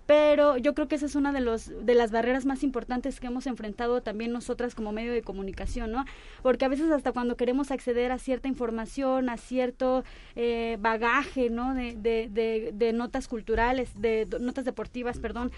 pero yo creo que esa es una de los de las barreras más importantes que hemos enfrentado también nosotras como medio de comunicación no porque a veces hasta cuando queremos acceder a cierta información a cierto eh, bagaje no de, de, de, notas culturales de, notas deportivas perdón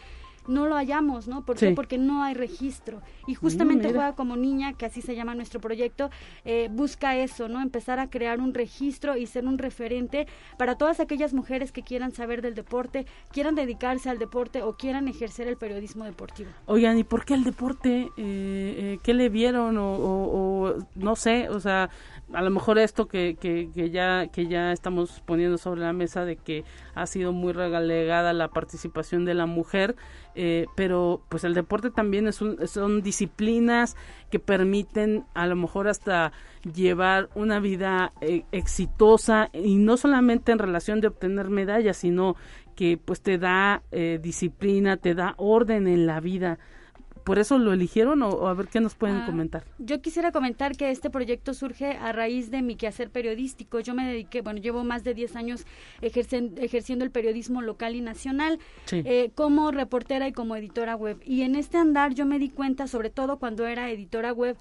no lo hallamos, ¿no? ¿Por qué? Porque no hay registro. Y mm, justamente Juega como Niña, que así se llama nuestro proyecto, eh, busca eso, ¿no? Empezar a crear un registro y ser un referente para todas aquellas mujeres que quieran saber del deporte, quieran dedicarse al deporte o quieran ejercer el periodismo deportivo. Oigan, ¿y por qué el deporte? Eh, eh, ¿Qué le vieron? O, o, no sé, o sea, a lo mejor esto que, que, que, ya, que ya estamos poniendo sobre la mesa de que ha sido muy regalegada la participación de la mujer, eh, pero pues el deporte también es son disciplinas que permiten a lo mejor hasta llevar una vida eh, exitosa y no solamente en relación de obtener medallas, sino que pues te da eh, disciplina, te da orden en la vida por eso lo eligieron o, a ver qué nos pueden ah, comentar. Yo quisiera comentar que este proyecto surge a raíz de mi quehacer periodístico. Yo me dediqué, bueno, llevo más de 10 años ejerciendo el periodismo local y nacional eh, como reportera y como editora web. Y en este andar yo me di cuenta, sobre todo cuando era editora web,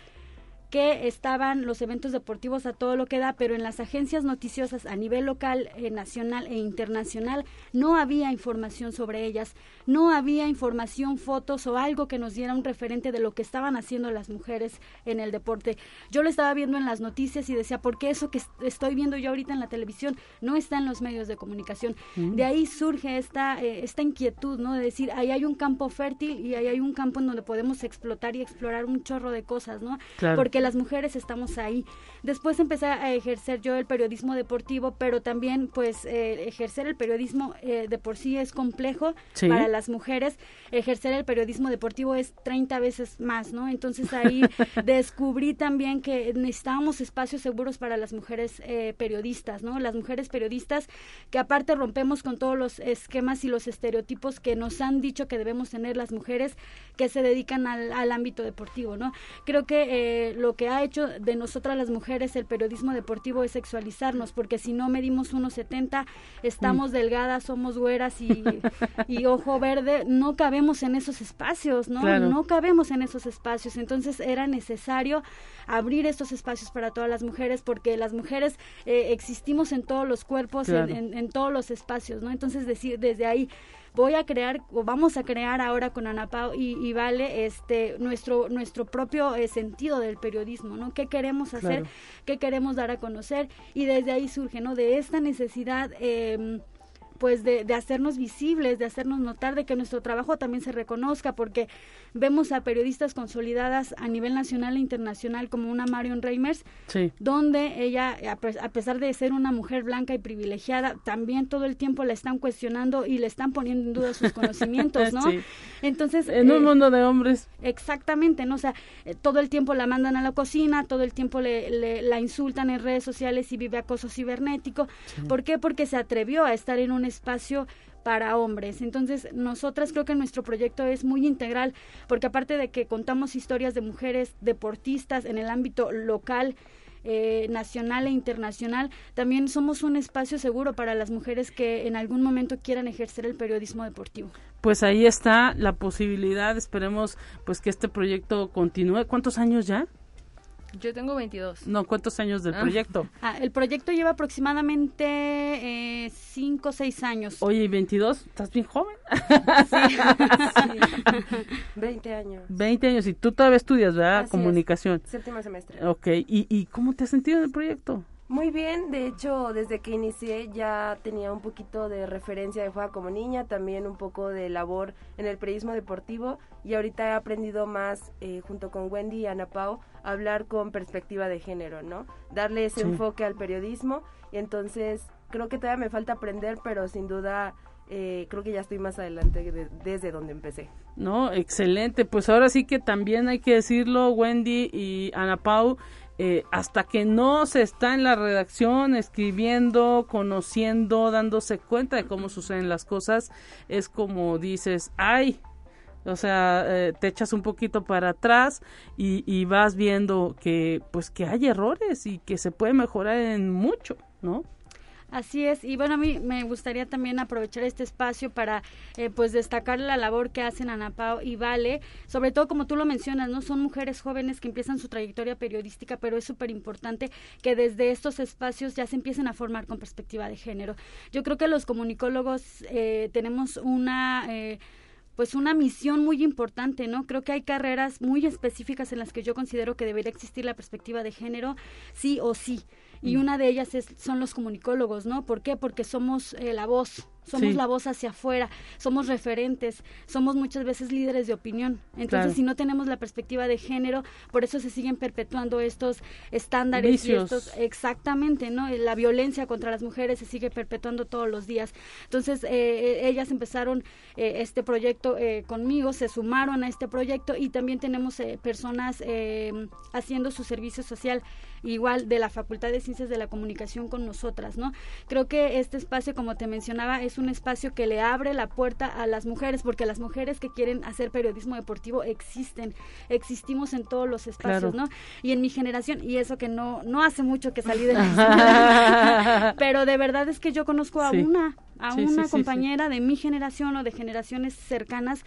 que estaban los eventos deportivos a todo lo que da, pero en las agencias noticiosas a nivel local, eh, nacional e internacional no había información sobre ellas, no había información, fotos o algo que nos diera un referente de lo que estaban haciendo las mujeres en el deporte. Yo lo estaba viendo en las noticias y decía, ¿por qué eso que estoy viendo yo ahorita en la televisión no está en los medios de comunicación? Mm. De ahí surge esta, eh, esta inquietud, ¿no? De decir, ahí hay un campo fértil y ahí hay un campo en donde podemos explotar y explorar un chorro de cosas, ¿no? Porque las mujeres estamos ahí. Después empecé a ejercer yo el periodismo deportivo, pero también pues eh, ejercer el periodismo eh, de por sí es complejo para las mujeres. Ejercer el periodismo deportivo es 30 veces más, ¿no? Entonces ahí descubrí también que necesitábamos espacios seguros para las mujeres eh, periodistas, ¿no? Las mujeres periodistas que aparte rompemos con todos los esquemas y los estereotipos que nos han dicho que debemos tener las mujeres que se dedican al, al ámbito deportivo, ¿no? Creo que lo que ha hecho de nosotras las mujeres el periodismo deportivo es sexualizarnos, porque si no medimos 1,70, estamos mm. delgadas, somos güeras y, y, ojo verde, no cabemos en esos espacios, ¿no? No cabemos en esos espacios. Entonces era necesario abrir estos espacios para todas las mujeres, porque las mujeres eh, existimos en todos los cuerpos, en, en, todos los espacios, ¿no? Entonces decir, desde ahí voy a crear o vamos a crear ahora con Ana Pau y, Vale este nuestro nuestro propio eh, sentido del periodismo, ¿no? ¿Qué queremos hacer? ¿Qué queremos dar a conocer? Y desde ahí surge, ¿no? De esta necesidad eh, pues de, de, hacernos visibles, de hacernos notar, de que nuestro trabajo también se reconozca, porque vemos a periodistas consolidadas a nivel nacional e internacional como una Marion Reimers, donde ella, a pesar de ser una mujer blanca y privilegiada, también todo el tiempo la están cuestionando y le están poniendo en duda sus conocimientos, ¿no? Entonces... En un eh, mundo de hombres. Exactamente, ¿no? O sea, eh, todo el tiempo la mandan a la cocina, todo el tiempo le, la insultan en redes sociales y vive acoso cibernético. ¿Por qué? Porque se atrevió a estar en un espacio para hombres. Entonces, nosotras creo que nuestro proyecto es muy integral, porque aparte de que contamos historias de mujeres deportistas en el ámbito local, eh, nacional e internacional, también somos un espacio seguro para las mujeres que en algún momento quieran ejercer el periodismo deportivo. Pues ahí está la posibilidad, esperemos pues que este proyecto continúe. ¿Cuántos años ya? Yo tengo 22. No, ¿cuántos años del ah. proyecto? Ah, el proyecto lleva aproximadamente 5 o 6 años. Oye, ¿y 22? ¿Estás bien joven? Sí, 20 años. 20 años, y tú todavía estudias, ¿verdad? Comunicación. Séptimo semestre. Ok, ¿Y, ¿y cómo te has sentido en el proyecto? Muy bien, de hecho, desde que inicié ya tenía un poquito de referencia de juega como niña, también un poco de labor en el periodismo deportivo y ahorita he aprendido más eh, junto con Wendy y Ana Pau hablar con perspectiva de género, ¿no? Darle ese enfoque al periodismo y entonces creo que todavía me falta aprender, pero sin duda eh, creo que ya estoy más adelante desde donde empecé. No, excelente. Pues ahora sí que también hay que decirlo, Wendy y Ana Pau, eh, hasta que no se está en la redacción escribiendo, conociendo, dándose cuenta de cómo suceden las cosas, es como dices, ay, o sea, eh, te echas un poquito para atrás y, y, vas viendo que pues que hay errores y que se puede mejorar en mucho, ¿no? Así es, y bueno, a mí me gustaría también aprovechar este espacio para eh, pues destacar la labor que hacen Ana Pao y Vale, sobre todo como tú lo mencionas, ¿no? Son mujeres jóvenes que empiezan su trayectoria periodística, pero es súper importante que desde estos espacios ya se empiecen a formar con perspectiva de género. Yo creo que los comunicólogos eh, tenemos una... Eh, pues una misión muy importante, ¿no? Creo que hay carreras muy específicas en las que yo considero que debería existir la perspectiva de género, sí o sí. Y mm. una de ellas es, son los comunicólogos, ¿no? ¿Por qué? Porque somos eh, la voz somos la voz hacia afuera, somos referentes, somos muchas veces líderes de opinión. Entonces, si no tenemos la perspectiva de género, por eso se siguen perpetuando estos estándares y estos exactamente, ¿no? La violencia contra las mujeres se sigue perpetuando todos los días. Entonces, eh, eh, ellas empezaron eh, este proyecto conmigo, se sumaron a este proyecto y también tenemos personas haciendo su servicio social igual de la Facultad de Ciencias de la Comunicación con nosotras, ¿no? Creo que este espacio, como te mencionaba, es un espacio que le abre la puerta a las mujeres, porque las mujeres que quieren hacer periodismo deportivo existen, existimos en todos los espacios, ¿no? Y en mi generación, y eso que no, no hace mucho que salí de la pero de verdad es que yo conozco a una, a una compañera de mi generación o de generaciones cercanas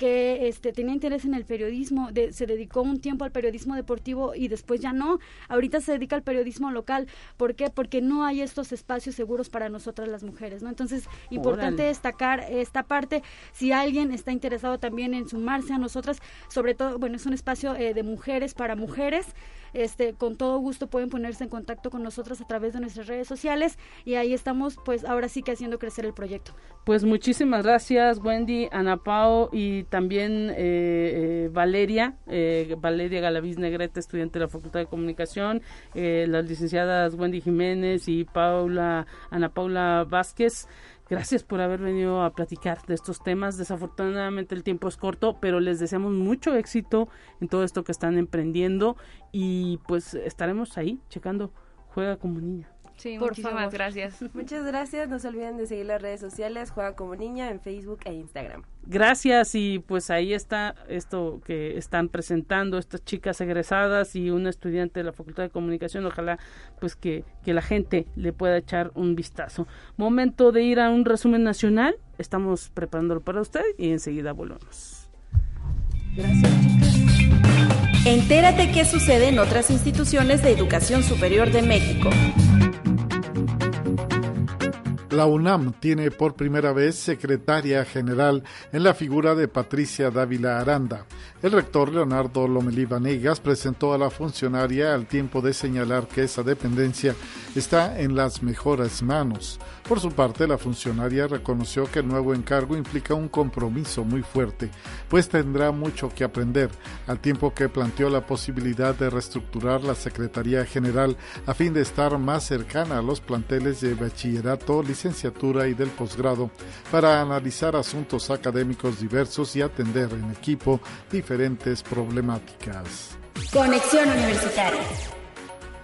que este, tenía interés en el periodismo, se dedicó un tiempo al periodismo deportivo y después ya no. Ahorita se dedica al periodismo local. ¿Por qué? Porque no hay estos espacios seguros para nosotras las mujeres, ¿no? Entonces, importante destacar esta parte. Si alguien está interesado también en sumarse a nosotras, sobre todo, bueno, es un espacio eh, de mujeres para mujeres este, con todo gusto pueden ponerse en contacto con nosotros a través de nuestras redes sociales y ahí estamos pues ahora sí que haciendo crecer el proyecto. Pues muchísimas gracias Wendy, Ana Pao y también eh, eh, Valeria, eh, Valeria Galaviz Negrete, estudiante de la Facultad de Comunicación, las licenciadas Wendy Jiménez y Paula, Ana Paula Vázquez. Gracias por haber venido a platicar de estos temas. Desafortunadamente el tiempo es corto, pero les deseamos mucho éxito en todo esto que están emprendiendo y pues estaremos ahí checando Juega como niña. Sí, muchísimas gracias. Muchas gracias. No se olviden de seguir las redes sociales, Juega como niña en Facebook e Instagram. Gracias y pues ahí está esto que están presentando estas chicas egresadas y un estudiante de la Facultad de Comunicación. Ojalá pues que, que la gente le pueda echar un vistazo. Momento de ir a un resumen nacional. Estamos preparándolo para usted y enseguida volvemos. Gracias chicas. Entérate qué sucede en otras instituciones de educación superior de México. La UNAM tiene por primera vez secretaria general en la figura de Patricia Dávila Aranda. El rector Leonardo Lomelí Vanegas presentó a la funcionaria al tiempo de señalar que esa dependencia está en las mejores manos. Por su parte, la funcionaria reconoció que el nuevo encargo implica un compromiso muy fuerte, pues tendrá mucho que aprender, al tiempo que planteó la posibilidad de reestructurar la Secretaría General a fin de estar más cercana a los planteles de bachillerato, licenciatura y del posgrado, para analizar asuntos académicos diversos y atender en equipo problemáticas. Conexión Universitaria.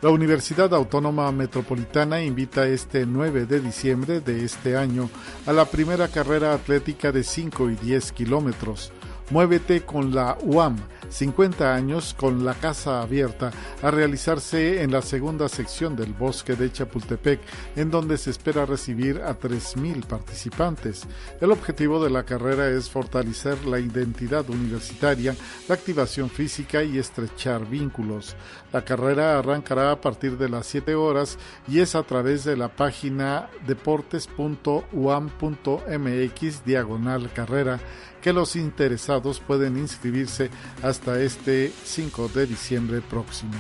La Universidad Autónoma Metropolitana invita este 9 de diciembre de este año a la primera carrera atlética de 5 y 10 kilómetros. Muévete con la UAM 50 años con la casa abierta a realizarse en la segunda sección del bosque de Chapultepec, en donde se espera recibir a 3.000 participantes. El objetivo de la carrera es fortalecer la identidad universitaria, la activación física y estrechar vínculos. La carrera arrancará a partir de las 7 horas y es a través de la página deportes.uam.mx diagonal carrera que los interesados pueden inscribirse hasta este 5 de diciembre próximo.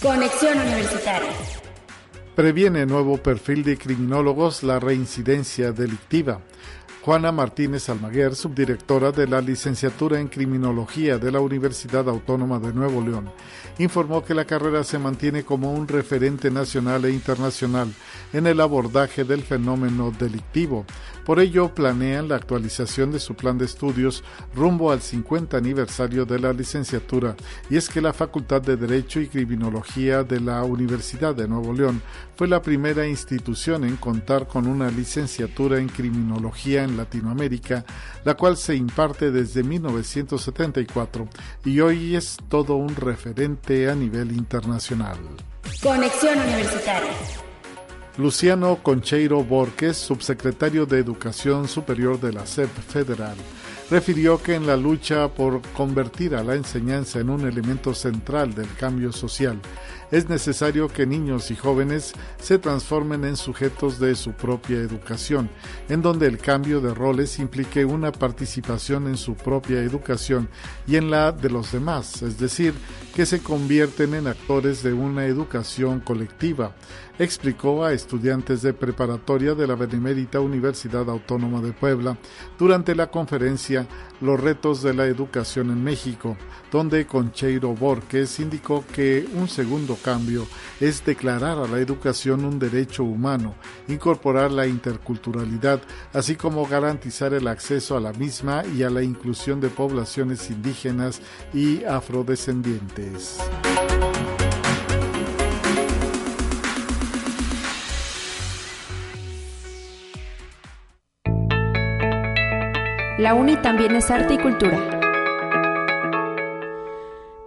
Conexión Universitaria. Previene nuevo perfil de criminólogos la reincidencia delictiva. Juana Martínez Almaguer, subdirectora de la licenciatura en Criminología de la Universidad Autónoma de Nuevo León, informó que la carrera se mantiene como un referente nacional e internacional en el abordaje del fenómeno delictivo. Por ello, planean la actualización de su plan de estudios rumbo al 50 aniversario de la licenciatura, y es que la Facultad de Derecho y Criminología de la Universidad de Nuevo León fue la primera institución en contar con una licenciatura en criminología en Latinoamérica, la cual se imparte desde 1974 y hoy es todo un referente a nivel internacional. Conexión Universitaria. Luciano Concheiro Borges, subsecretario de Educación Superior de la SEP Federal, refirió que en la lucha por convertir a la enseñanza en un elemento central del cambio social, es necesario que niños y jóvenes se transformen en sujetos de su propia educación, en donde el cambio de roles implique una participación en su propia educación y en la de los demás, es decir, que se convierten en actores de una educación colectiva, explicó a estudiantes de preparatoria de la Benemérita Universidad Autónoma de Puebla durante la conferencia Los retos de la educación en México, donde Concheiro Borges indicó que un segundo cambio es declarar a la educación un derecho humano, incorporar la interculturalidad, así como garantizar el acceso a la misma y a la inclusión de poblaciones indígenas y afrodescendientes. La UNI también es arte y cultura.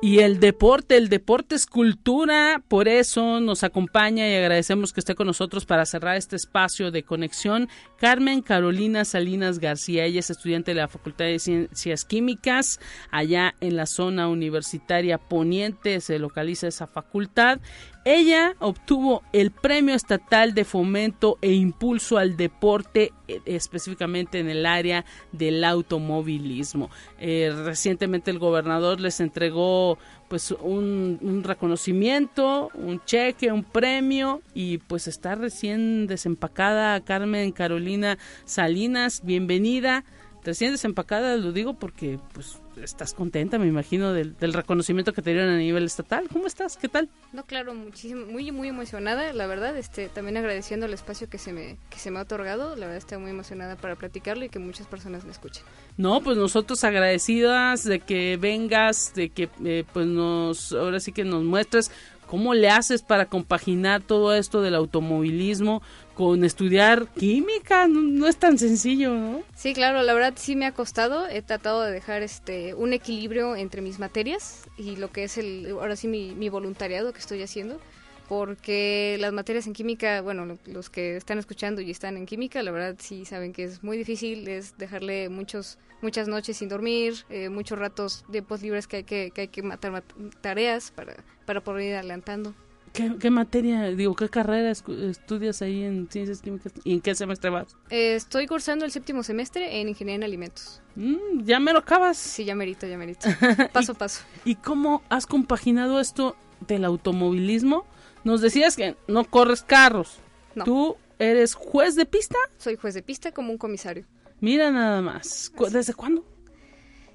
Y el deporte, el deporte es cultura, por eso nos acompaña y agradecemos que esté con nosotros para cerrar este espacio de conexión. Carmen Carolina Salinas García, ella es estudiante de la Facultad de Ciencias Químicas, allá en la zona universitaria poniente se localiza esa facultad ella obtuvo el Premio Estatal de Fomento e Impulso al Deporte, eh, específicamente en el área del automovilismo. Eh, recientemente el gobernador les entregó pues un, un, reconocimiento, un cheque, un premio y pues está recién desempacada Carmen Carolina Salinas, bienvenida. Recién desempacada lo digo porque pues estás contenta, me imagino, del, reconocimiento que te dieron a nivel estatal. ¿Cómo estás? ¿Qué tal? No, claro, muchísimo, muy, muy emocionada, la verdad, este, también agradeciendo el espacio que se me, que se me ha otorgado, la verdad estoy muy emocionada para platicarlo y que muchas personas me escuchen. No, pues nosotros agradecidas de que vengas, de que eh, pues nos, ahora sí que nos muestres cómo le haces para compaginar todo esto del automovilismo con estudiar química, no, es tan sencillo, ¿no? Sí, claro, la verdad sí me ha costado, he tratado de dejar este un equilibrio entre mis materias y lo que es el ahora sí mi, voluntariado que estoy haciendo, porque las materias en química, bueno, los que están escuchando y están en química, la verdad sí saben que es muy difícil, es dejarle muchos muchas noches sin dormir, eh, muchos ratos post libres que hay que, que hay que matar tareas para para poder ir adelantando. ¿Qué, materia, digo, qué carrera estudias ahí en Ciencias Químicas y en qué semestre vas? Eh, estoy cursando el séptimo semestre en Ingeniería en Alimentos. Mm, ¿Ya me lo acabas? Sí, ya merito, ya merito. Paso a paso. ¿Y cómo has compaginado esto del automovilismo? Nos decías que no corres carros. No. ¿Tú eres juez de pista? Soy juez de pista como un comisario. Mira nada más. ¿Desde cuándo?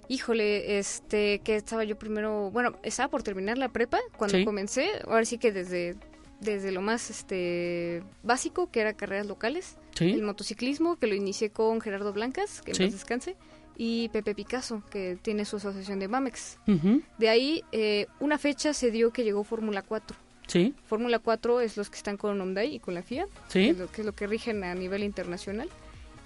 Híjole, este, que estaba yo primero, bueno, estaba por terminar la prepa cuando comencé, ahora sí que desde, desde lo más este básico, que era carreras locales, el motociclismo, que lo inicié con Gerardo Blancas, que en descanse, y Pepe Picasso, que tiene su asociación de Mamex. De ahí, eh, una fecha se dio que llegó Fórmula 4. Sí. Fórmula 4 es los que están con Hyundai y con la FIA, que, es lo, que es lo que rigen a nivel internacional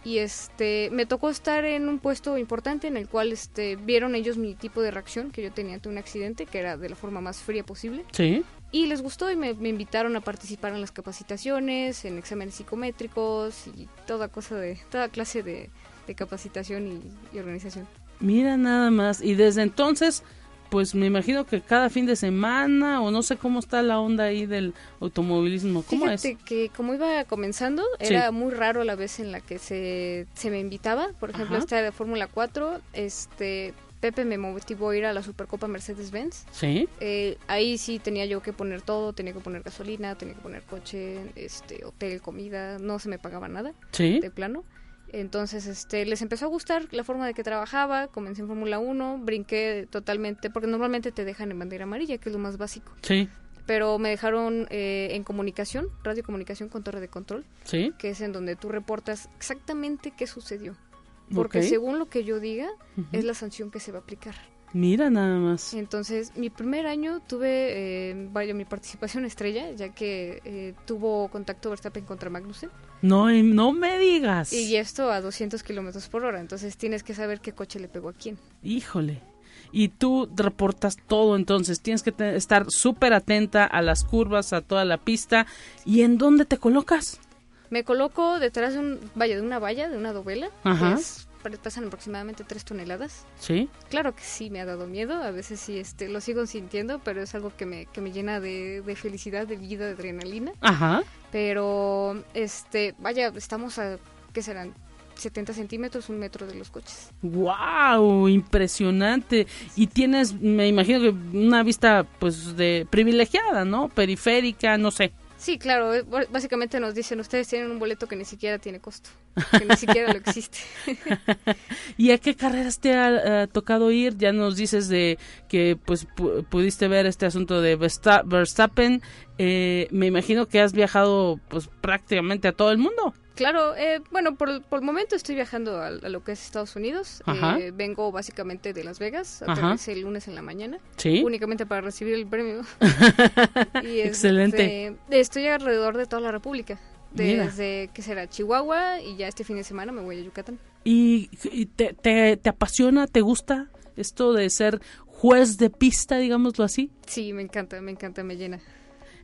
y este me tocó estar en un puesto importante en el cual este vieron ellos mi tipo de reacción que yo tenía ante un accidente que era de la forma más fría posible. Sí. Y les gustó y me, invitaron a participar en las capacitaciones en exámenes psicométricos y toda cosa de toda clase de, capacitación y organización. Mira nada más. Y desde entonces pues me imagino que cada fin de semana o no sé cómo está la onda ahí del automovilismo. ¿Cómo Fíjate que como iba comenzando, era muy raro la vez en la que se, se me invitaba. Por ejemplo, esta de Fórmula 4, este Pepe me motivó a ir a la Supercopa Mercedes-Benz. Sí. Eh, ahí sí tenía yo que poner todo, tenía que poner gasolina, tenía que poner coche, este, hotel, comida, no se me pagaba nada. Sí. De plano. Entonces, este, les empezó a gustar la forma de que trabajaba, comencé en Fórmula 1, brinqué totalmente, porque normalmente te dejan en bandera amarilla, que es lo más básico. Sí. Pero me dejaron eh, en comunicación, radiocomunicación con torre de control, ¿Sí? que es en donde tú reportas exactamente qué sucedió. Porque según lo que yo diga, es la sanción que se va a aplicar. Mira nada más. Entonces, mi primer año tuve, eh, vaya, mi participación estrella, ya que eh, tuvo contacto Verstappen contra Magnussen. No, no me digas. Y esto a 200 kilómetros por hora, entonces tienes que saber qué coche le pegó a quién. Híjole. Y tú reportas todo, entonces tienes que estar súper atenta a las curvas, a toda la pista. ¿Y en dónde te colocas? Me coloco detrás de un, vaya, de una valla, de una dovela, que es pesan aproximadamente 3 toneladas. ¿Sí? Claro que sí, me ha dado miedo, a veces sí este, lo sigo sintiendo, pero es algo que me, que me llena de, de felicidad, de vida, de adrenalina. Ajá. Pero, este, vaya, estamos a, ¿qué serán? 70 centímetros, un metro de los coches. ¡Wow! Impresionante. Y tienes, me imagino que una vista, pues, de privilegiada, ¿no? Periférica, no sé. Sí, claro, eh, básicamente nos dicen, ustedes tienen un boleto que ni siquiera tiene costo, que ni siquiera lo existe. ¿Y a qué carreras te ha tocado ir? Ya nos dices de que pues pudiste ver este asunto de Verstappen. Eh, me imagino que has viajado pues prácticamente a todo el mundo. Claro, eh, bueno, por, el momento estoy viajando a, lo que es Estados Unidos. Eh, vengo básicamente de Las Vegas, aterricé el lunes en la mañana. ¿Sí? Únicamente para recibir el premio. y Excelente. estoy alrededor de toda la República. Desde que será Chihuahua y ya este fin de semana me voy a Yucatán. ¿Y, te, te, te apasiona, te gusta esto de ser juez de pista, digámoslo así? Sí, me encanta, me encanta, me llena.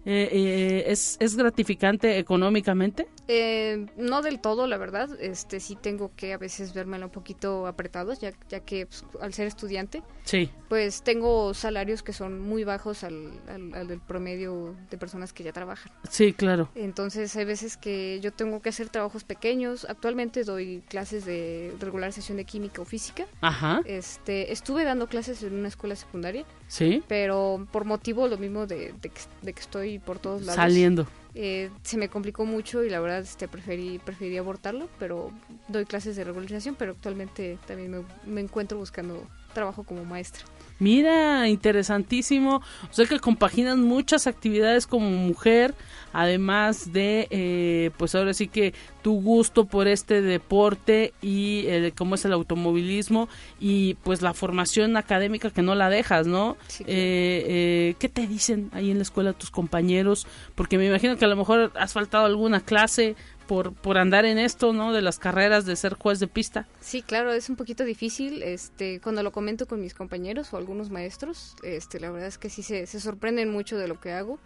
Eh, eh, ¿es, ¿Es gratificante económicamente? Eh, no del todo, la verdad. Este sí tengo que a veces vermela un poquito apretados, ya, ya que pues, al ser estudiante, sí. pues tengo salarios que son muy bajos al, al, del promedio de personas que ya trabajan. Sí, claro. Entonces hay veces que yo tengo que hacer trabajos pequeños. Actualmente doy clases de regularización de química o física. Ajá. Este, estuve dando clases en una escuela secundaria. Sí. Pero por motivo lo mismo de, de, que, de que estoy por todos lados. Saliendo. Eh, se me complicó mucho y la verdad este, preferí, preferí abortarlo, pero doy clases de regularización, pero actualmente también me, me encuentro buscando trabajo como maestra. Mira, interesantísimo. O sea que compaginan muchas actividades como mujer, además de, eh, pues ahora sí que tu gusto por este deporte y eh, cómo es el automovilismo y pues la formación académica que no la dejas, ¿no? Eh, ¿Qué te dicen ahí en la escuela tus compañeros? Porque me imagino que a lo mejor has faltado alguna clase por, por andar en esto, ¿no? De las carreras de ser juez de pista. Sí, claro, es un poquito difícil. Este, cuando lo comento con mis compañeros o algunos maestros, este, la verdad es que sí se, se sorprenden mucho de lo que hago.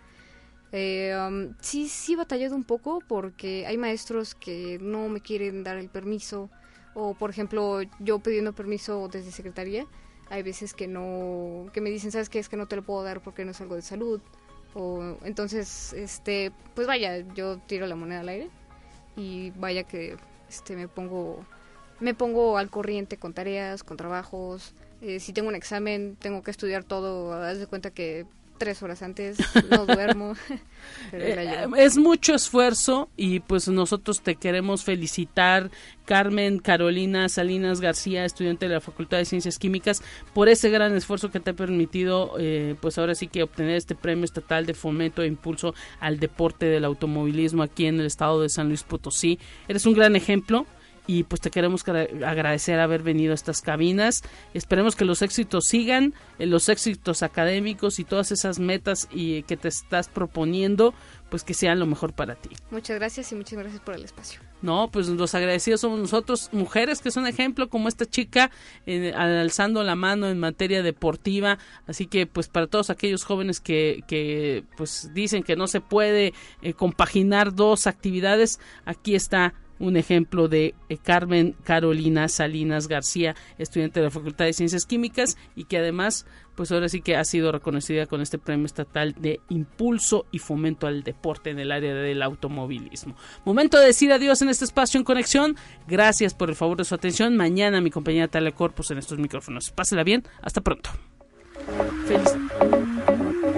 Eh, um, sí, sí he batallado un poco porque hay maestros que no me quieren dar el permiso o, por ejemplo, yo pidiendo permiso desde secretaría, hay veces que no, que me dicen, ¿sabes qué? Es que no te lo puedo dar porque no es algo de salud. O, entonces, este, pues vaya, yo tiro la moneda al aire y vaya que este me pongo me pongo al corriente con tareas, con trabajos. Eh, si tengo un examen, tengo que estudiar todo. Haz de cuenta que tres horas antes, no duermo. Eh, es mucho esfuerzo y pues nosotros te queremos felicitar, Carmen Carolina Salinas García, estudiante de la Facultad de Ciencias Químicas, por ese gran esfuerzo que te ha permitido, eh, pues ahora sí que obtener este premio estatal de fomento e impulso al deporte del automovilismo aquí en el estado de San Luis Potosí. Eres un gran ejemplo y pues te queremos agradecer haber venido a estas cabinas. Esperemos que los éxitos sigan, eh, los éxitos académicos y todas esas metas y que te estás proponiendo, pues que sean lo mejor para ti. Muchas gracias y muchas gracias por el espacio. No, pues los agradecidos somos nosotros, mujeres que son ejemplo como esta chica alzando la mano en materia deportiva, así que pues para todos aquellos jóvenes que, que pues dicen que no se puede eh, compaginar dos actividades, aquí está un ejemplo de eh, Carmen Carolina Salinas García, estudiante de la Facultad de Ciencias Químicas y que además, pues ahora sí que ha sido reconocida con este premio estatal de impulso y fomento al deporte en el área del automovilismo. Momento de decir adiós en este espacio en conexión. Gracias por el favor de su atención. Mañana mi compañera Talia Corpus en estos micrófonos. Pásela bien. Hasta pronto. Feliz.